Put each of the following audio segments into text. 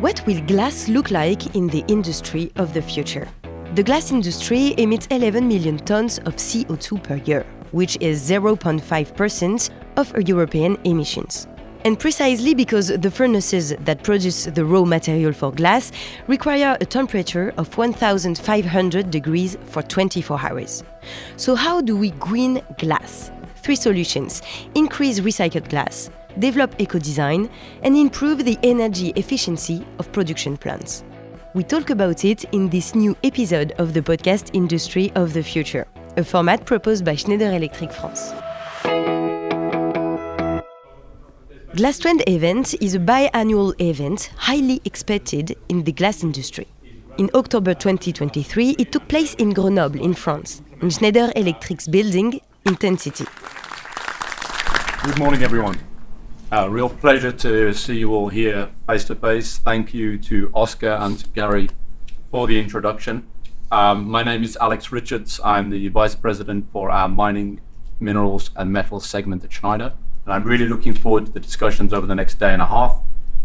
What will glass look like in the industry of the future? The glass industry emits 11 million tons of CO2 per year, which is 0.5% of European emissions. And precisely because the furnaces that produce the raw material for glass require a temperature of 1500 degrees for 24 hours. So, how do we green glass? Three solutions increase recycled glass, develop eco design, and improve the energy efficiency of production plants. We talk about it in this new episode of the podcast Industry of the Future, a format proposed by Schneider Electric France. GlassTrend event is a biannual event highly expected in the glass industry. In October 2023, it took place in Grenoble, in France, in Schneider Electric's building, Intencity. Good morning, everyone. A real pleasure to see you all here face to face. Thank you to Oscar and to Gary for the introduction. Um, my name is Alex Richards. I'm the Vice President for our mining, minerals, and metals segment at Schneider. And I'm really looking forward to the discussions over the next day and a half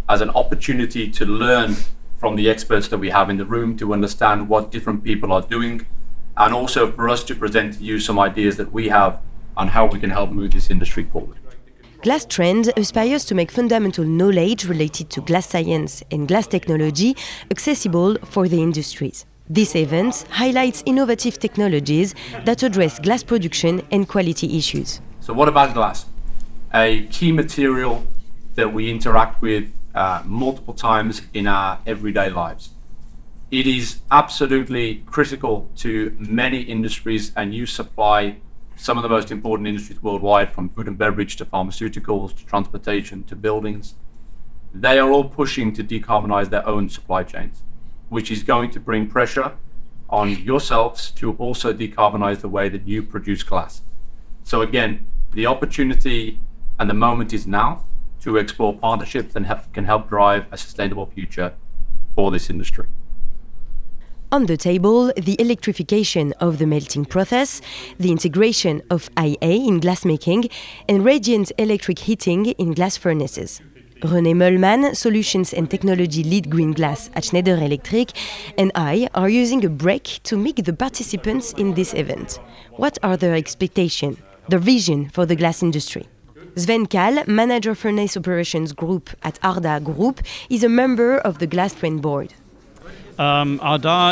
as an opportunity to learn from the experts that we have in the room to understand what different people are doing and also for us to present to you some ideas that we have on how we can help move this industry forward. GlassTrend aspires to make fundamental knowledge related to glass science and glass technology accessible for the industries. This event highlights innovative technologies that address glass production and quality issues. So, what about glass? a key material that we interact with uh, multiple times in our everyday lives. It is absolutely critical to many industries, and you supply some of the most important industries worldwide, from food and beverage to pharmaceuticals to transportation to buildings. They are all pushing to decarbonize their own supply chains, which is going to bring pressure on yourselves to also decarbonize the way that you produce glass. So, again, the opportunity and the moment is now to explore partnerships that can help drive a sustainable future for this industry. On the table, the electrification of the melting process, the integration of IA in glassmaking, and radiant electric heating in glass furnaces. René Möllmann, Solutions and Technology Lead Green Glass at Schneider Electric, and I are using a break to meet the participants in this event. What are their expectations, their vision for the glass industry? Sven Kahl, Manager Furnace Operations Group at Ardagh Group, is a member of the GlassTrend board. Um,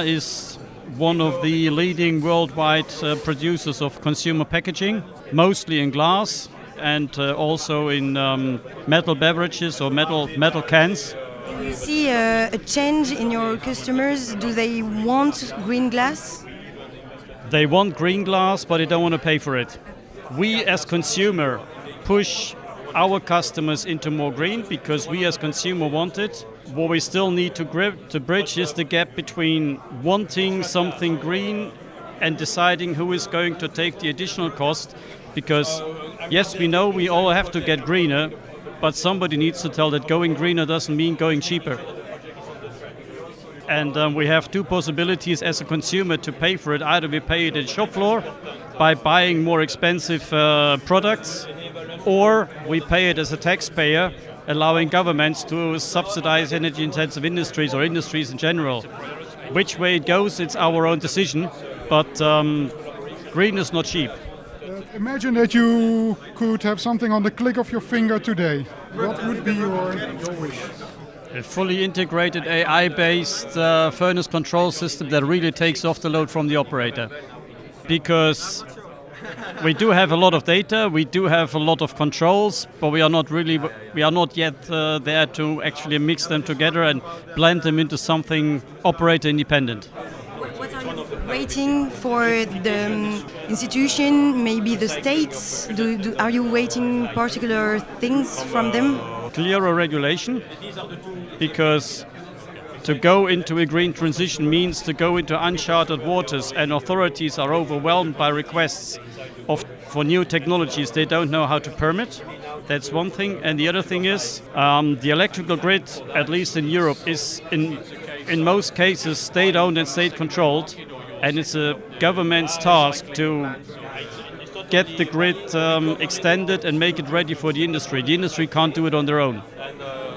is one of the leading worldwide uh, producers of consumer packaging, mostly in glass and uh, also in um, metal beverages or metal metal cans. Do you see uh, a change in your customers? Do they want green glass? They want green glass, but they don't want to pay for it. We, as consumer, push our customers into more green because we as consumer want it. What we still need to grip to bridge is the gap between wanting something green and deciding who is going to take the additional cost because yes we know we all have to get greener but somebody needs to tell that going greener doesn't mean going cheaper. And um, we have two possibilities as a consumer to pay for it. Either we pay it at shop floor by buying more expensive uh, products or we pay it as a taxpayer, allowing governments to subsidize energy intensive industries or industries in general. Which way it goes, it's our own decision, but um, green is not cheap. Uh, imagine that you could have something on the click of your finger today. What would be your, your wish? A fully integrated AI based uh, furnace control system that really takes off the load from the operator. Because we do have a lot of data, we do have a lot of controls, but we are not really, we are not yet uh, there to actually mix them together and blend them into something operator independent. What are you waiting for the um, institution, maybe the states? Do, do, are you waiting particular things from them? Clearer regulation, because to go into a green transition means to go into uncharted waters, and authorities are overwhelmed by requests of, for new technologies they don't know how to permit. That's one thing. And the other thing is um, the electrical grid, at least in Europe, is in, in most cases state owned and state controlled. And it's a government's task to get the grid um, extended and make it ready for the industry. The industry can't do it on their own.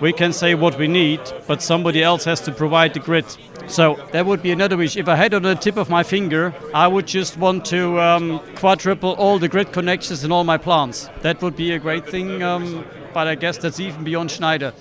We can say what we need, but somebody else has to provide the grid. So that would be another wish. If I had on the tip of my finger, I would just want to um, quadruple all the grid connections in all my plants. That would be a great thing, um, but I guess that's even beyond Schneider.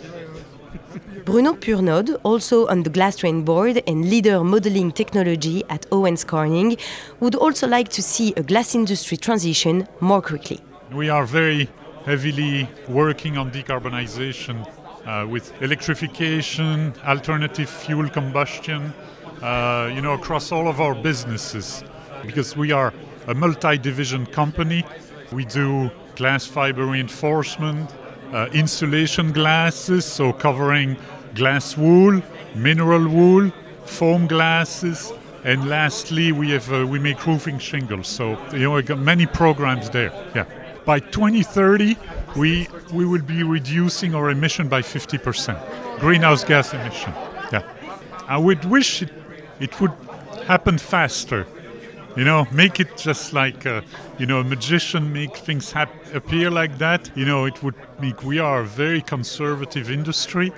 Bruno Purnode, also on the Glass Trend board and leader modeling technology at Owens Corning, would also like to see a glass industry transition more quickly. We are very heavily working on decarbonization uh, with electrification, alternative fuel combustion, uh, you know, across all of our businesses. Because we are a multi-division company, we do glass fiber reinforcement, uh, insulation glasses, so covering glass wool, mineral wool, foam glasses, and lastly, we have uh, we make roofing shingles. So you know, many programs there. Yeah. By 2030, we we will be reducing our emission by 50%, greenhouse gas emission. Yeah. I would wish it, it would happen faster. You know, make it just like uh, you know a magician make things hap- appear like that. You know, it would make. We are a very conservative industry.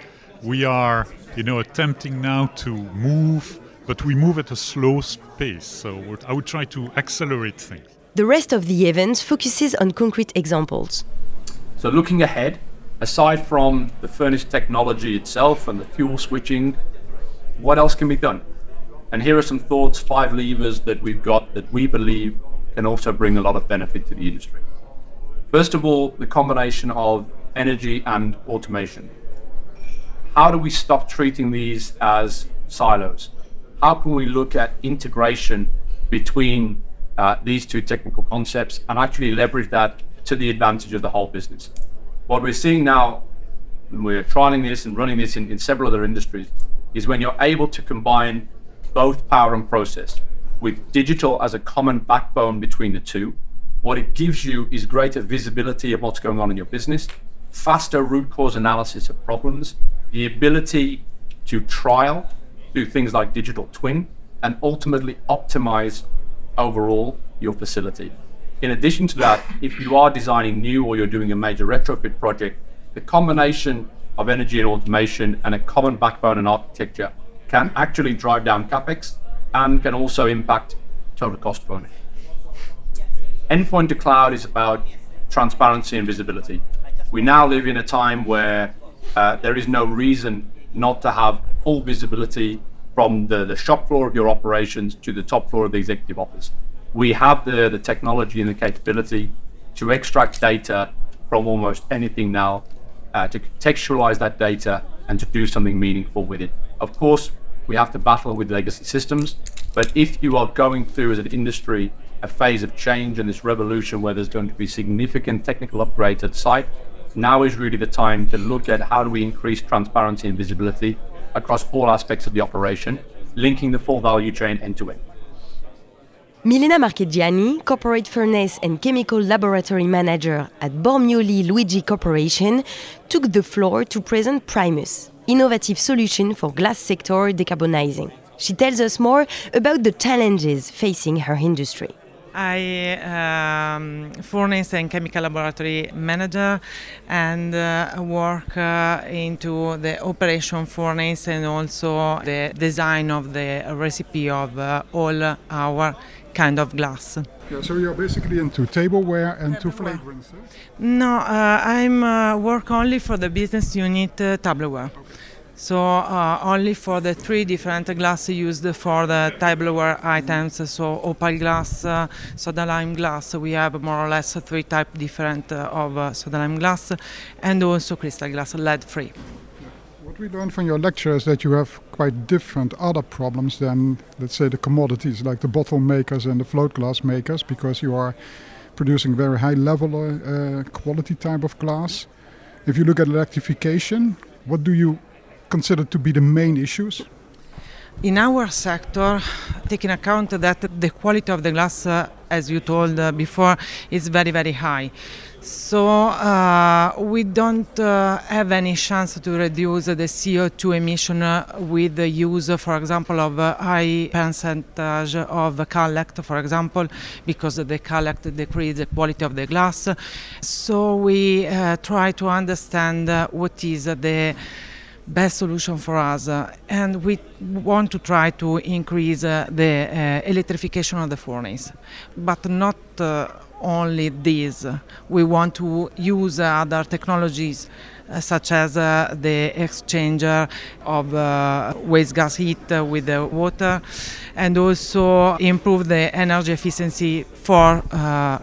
We are, you know, attempting now to move, but we move at a slow pace. So I would try to accelerate things. The rest of the event focuses on concrete examples. So looking ahead, aside from the furnace technology itself and the fuel switching, what else can be done? And here are some thoughts, five levers that we've got that we believe can also bring a lot of benefit to the industry. First of all, the combination of energy and automation. How do we stop treating these as silos? How can we look at integration between uh, these two technical concepts and actually leverage that to the advantage of the whole business? What we're seeing now, and we're trialing this and running this in, in several other industries, is when you're able to combine both power and process with digital as a common backbone between the two. What it gives you is greater visibility of what's going on in your business, faster root cause analysis of problems, the ability to trial, do things like digital twin, and ultimately optimize overall your facility. In addition to that, if you are designing new or you're doing a major retrofit project, the combination of energy and automation and a common backbone and architecture can actually drive down capex and can also impact total cost of ownership. Endpoint to cloud is about transparency and visibility. We now live in a time where uh, there is no reason not to have full visibility from the, the shop floor of your operations to the top floor of the executive office. We have the, the technology and the capability to extract data from almost anything now, uh, to contextualize that data and to do something meaningful with it. Of course, we have to battle with legacy systems, but if you are going through as an industry a phase of change and this revolution where there's going to be significant technical upgrades at site, now is really the time to look at how do we increase transparency and visibility across all aspects of the operation, linking the full value chain end to end. Milena Marchegiani, Corporate Furnace and Chemical Laboratory Manager at Bormioli Luigi Corporation, took the floor to present Primus, innovative solution for glass sector decarbonizing. She tells us more about the challenges facing her industry. I um, furnace and chemical laboratory manager and uh, work uh, into the operation furnace and also the design of the recipe of uh, all our kind of glass. Yeah, so you're basically into tableware and to fragrance. No, uh, I'm uh, work only for the business unit uh, tableware. Okay. So uh, only for the three different glass used for the tableware items, so opal glass, uh, soda lime glass, we have more or less three type different uh, of uh, soda lime glass, and also crystal glass, lead free. What we learned from your lecture is that you have quite different other problems than, let's say, the commodities like the bottle makers and the float glass makers, because you are producing very high level uh, quality type of glass. If you look at electrification, what do you considered to be the main issues? in our sector, taking account that the quality of the glass, uh, as you told uh, before, is very, very high. So uh, we don't uh, have any chance to reduce the CO2 emission uh, with the use, for example, of high percentage of cullet, for example, because the cullet decreases the quality of the glass. So we uh, try to understand what is the best solution for us uh, and we want to try to increase uh, the uh, electrification of the furnace. But not uh, only this. We want to use other technologies uh, such as uh, the exchanger of waste gas heat with the water and also improve the energy efficiency for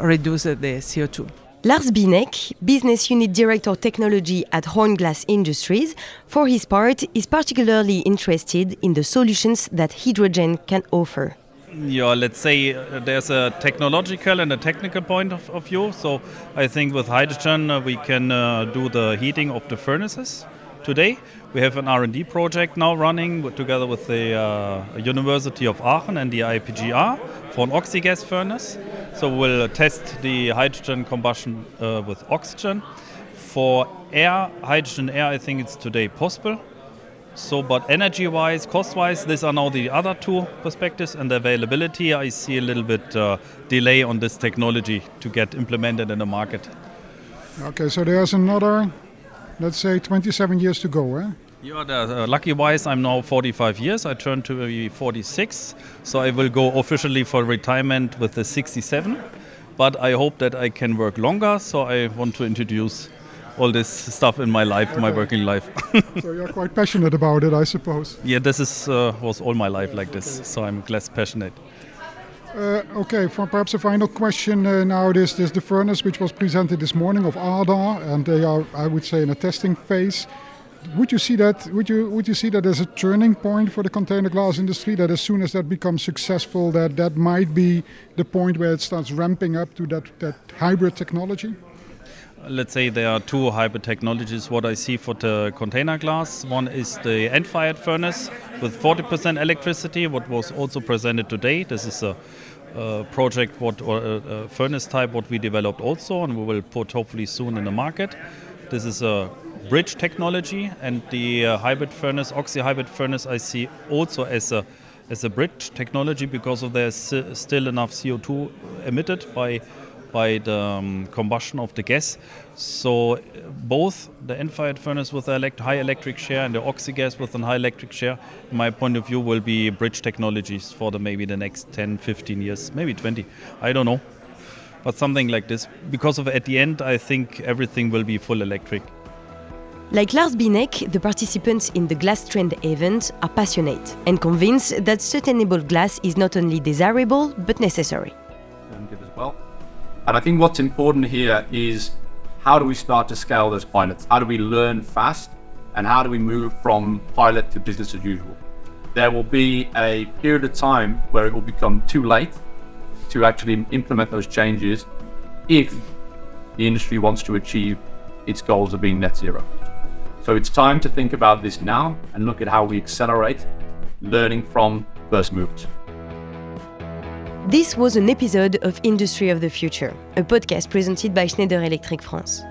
reduce the CO2 Lars Binek, Business Unit Director Technology at Horn Glass Industries, for his part, is particularly interested in the solutions that hydrogen can offer. Yeah, let's say uh, there's a technological and a technical point of, of view. So I think with hydrogen uh, we can uh, do the heating of the furnaces today. We have an R&D project now running together with the uh, University of Aachen and the IPGR for an oxygas furnace. So we'll test the hydrogen combustion uh, with oxygen. For air, hydrogen air, I think it's today possible. So, but energy-wise, cost-wise, these are now the other two perspectives, and availability, I see a little bit uh, delay on this technology to get implemented in the market. Okay, so there's another, let's say, 27 years to go, eh? Yeah, uh, lucky wise, I'm now 45 years. I turned to be 46, so I will go officially for retirement with the 67. But I hope that I can work longer, so I want to introduce all this stuff in my life, okay. my working life. so you're quite passionate about it, I suppose. Yeah, this is uh, was all my life like this, so I'm less passionate. Uh, okay, for perhaps a final question uh, now. This, is the furnace which was presented this morning of Ardagh, and they are, I would say, in a testing phase would you see that would you would you see that as a turning point for the container glass industry that as soon as that becomes successful that that might be the point where it starts ramping up to that that hybrid technology let's say there are two hybrid technologies what i see for the container glass. One is the end fired furnace with 40% electricity what was also presented today. This is a project what or furnace type what we developed also and we will put hopefully soon in the market. This is a bridge technology, and the uh, hybrid furnace, oxy hybrid furnace, I see also as a as a bridge technology because of there's still enough CO2 emitted by by the um, combustion of the gas. So both the end-fired furnace with a elect high electric share and the oxy gas with a high electric share, in my point of view, will be bridge technologies for the maybe the next 10, 15 years, maybe 20. I don't know, but something like this. Because of at the end, I think everything will be full electric. Like Lars Binek, the participants in the Glass Trend event are passionate and convinced that sustainable glass is not only desirable but necessary. And I think what's important here is how do we start to scale those pilots? How do we learn fast? And how do we move from pilot to business as usual? There will be a period of time where it will become too late to actually implement those changes if the industry wants to achieve its goals of being net zero. So it's time to think about this now and look at how we accelerate learning from first movers. This was an episode of Industry of the Future, a podcast presented by Schneider Electric France.